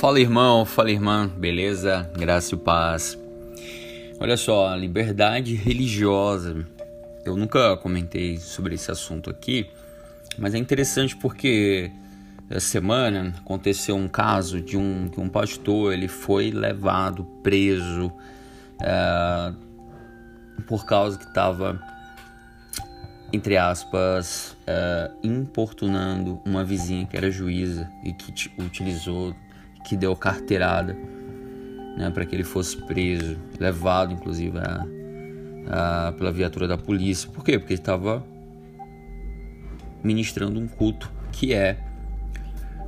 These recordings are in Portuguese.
Fala irmão, fala irmã, beleza? Graça e paz. Olha só, liberdade religiosa. Eu nunca comentei sobre esse assunto aqui, mas é interessante porque essa semana aconteceu um caso de um, que um pastor ele foi levado preso é, por causa que estava entre aspas, é, importunando uma vizinha que era juíza e que utilizou que deu carteirada né, para que ele fosse preso, levado inclusive a, a, pela viatura da polícia. Por quê? Porque ele estava ministrando um culto que é,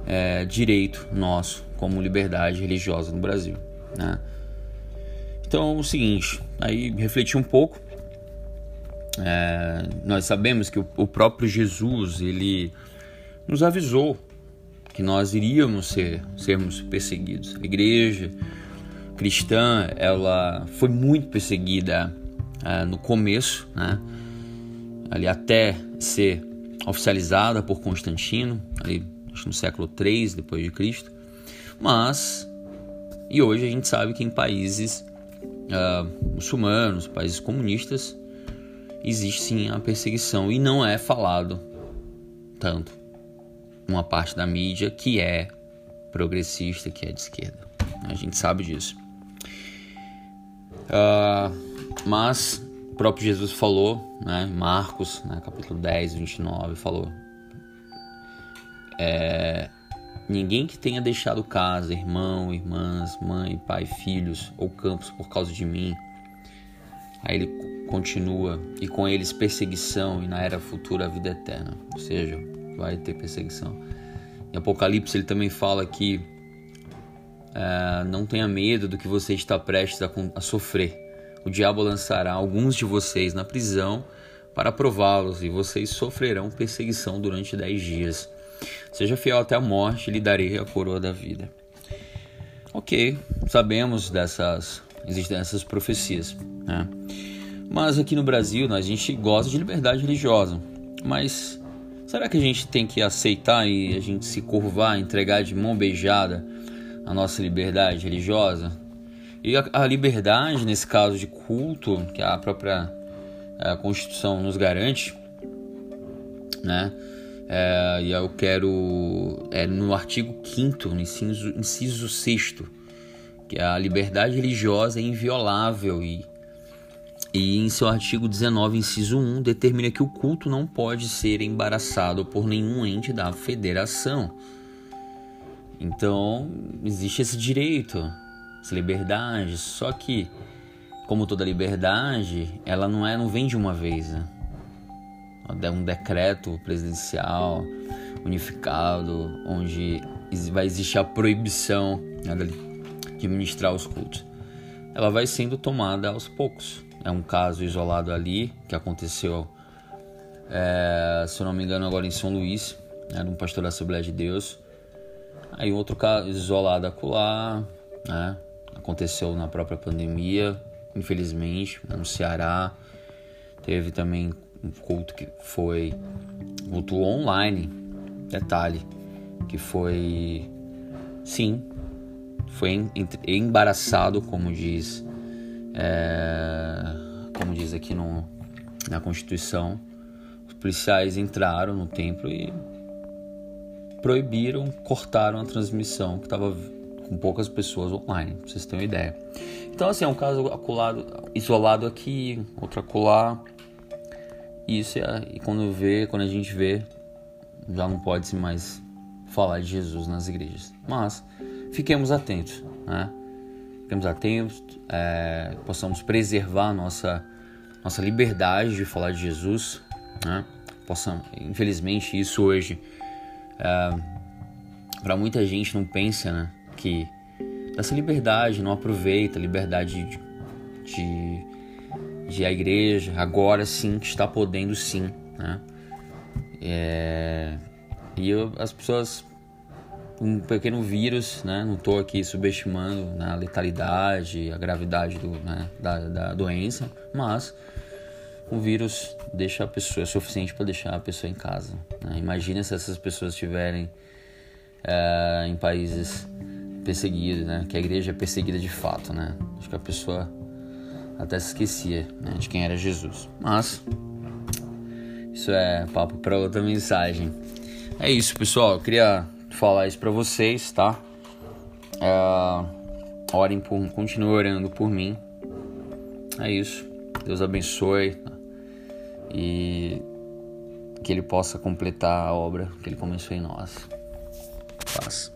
é, direito nosso como liberdade religiosa no Brasil. Né? Então, o seguinte, aí refleti um pouco. É, nós sabemos que o, o próprio Jesus ele nos avisou que nós iríamos ser sermos perseguidos. A igreja cristã ela foi muito perseguida uh, no começo, né? ali até ser oficializada por Constantino, ali no século 3 depois de Cristo. Mas e hoje a gente sabe que em países uh, muçulmanos, países comunistas, existe sim a perseguição e não é falado tanto uma parte da mídia que é progressista, que é de esquerda. A gente sabe disso. Uh, mas o próprio Jesus falou, né, Marcos, né, capítulo 10, 29, falou: é, Ninguém que tenha deixado casa, irmão, irmãs, mãe, pai, filhos ou campos por causa de mim. Aí ele continua, e com eles perseguição, e na era futura a vida eterna. Ou seja, vai ter perseguição. Em Apocalipse ele também fala que é, não tenha medo do que você está prestes a, a sofrer. O diabo lançará alguns de vocês na prisão para prová-los e vocês sofrerão perseguição durante dez dias. Seja fiel até a morte e lhe darei a coroa da vida. Ok, sabemos dessas existem essas profecias, né? Mas aqui no Brasil a gente gosta de liberdade religiosa, mas Será que a gente tem que aceitar e a gente se curvar, entregar de mão beijada a nossa liberdade religiosa? E a, a liberdade, nesse caso de culto, que a própria a Constituição nos garante, né? É, e eu quero, é, no artigo 5, no inciso, inciso 6, que a liberdade religiosa é inviolável e e em seu artigo 19, inciso 1, determina que o culto não pode ser embaraçado por nenhum ente da federação. Então, existe esse direito, essa liberdade, só que como toda liberdade, ela não é, não vem de uma vez, né? É um decreto presidencial unificado onde vai existir a proibição né, de ministrar os cultos. Ela vai sendo tomada aos poucos. É um caso isolado ali que aconteceu, é, se eu não me engano, agora em São Luís, né, de um pastor da Assembleia de Deus. Aí outro caso isolado acolá, né, aconteceu na própria pandemia, infelizmente, no Ceará. Teve também um culto que foi culto online, detalhe, que foi, sim, foi embaraçado, como diz é, como diz aqui no, na Constituição, os policiais entraram no templo e proibiram, cortaram a transmissão que estava com poucas pessoas online, pra vocês terem uma ideia. Então, assim, é um caso acolado, isolado aqui, outro acolá. Isso é, e quando vê, quando a gente vê, já não pode se mais falar de Jesus nas igrejas. Mas fiquemos atentos, né? Fiquemos atentos, é, possamos preservar nossa, nossa liberdade de falar de Jesus. Né? Possamos, infelizmente, isso hoje, é, para muita gente não pensa né, que dessa liberdade, não aproveita a liberdade de, de, de, a igreja, agora sim está podendo sim. Né? É, e eu, as pessoas um pequeno vírus, né? Não estou aqui subestimando né, a letalidade, a gravidade do, né, da, da doença, mas o vírus deixa a pessoa é suficiente para deixar a pessoa em casa. Né? Imagina se essas pessoas estiverem é, em países perseguido, né? Que a igreja é perseguida de fato, né? Acho que a pessoa até se esquecia né, de quem era Jesus. Mas isso é papo para outra mensagem. É isso, pessoal. Eu queria falar isso para vocês, tá? É, orem por, continuem orando por mim. É isso. Deus abençoe e que Ele possa completar a obra que Ele começou em nós. Paz.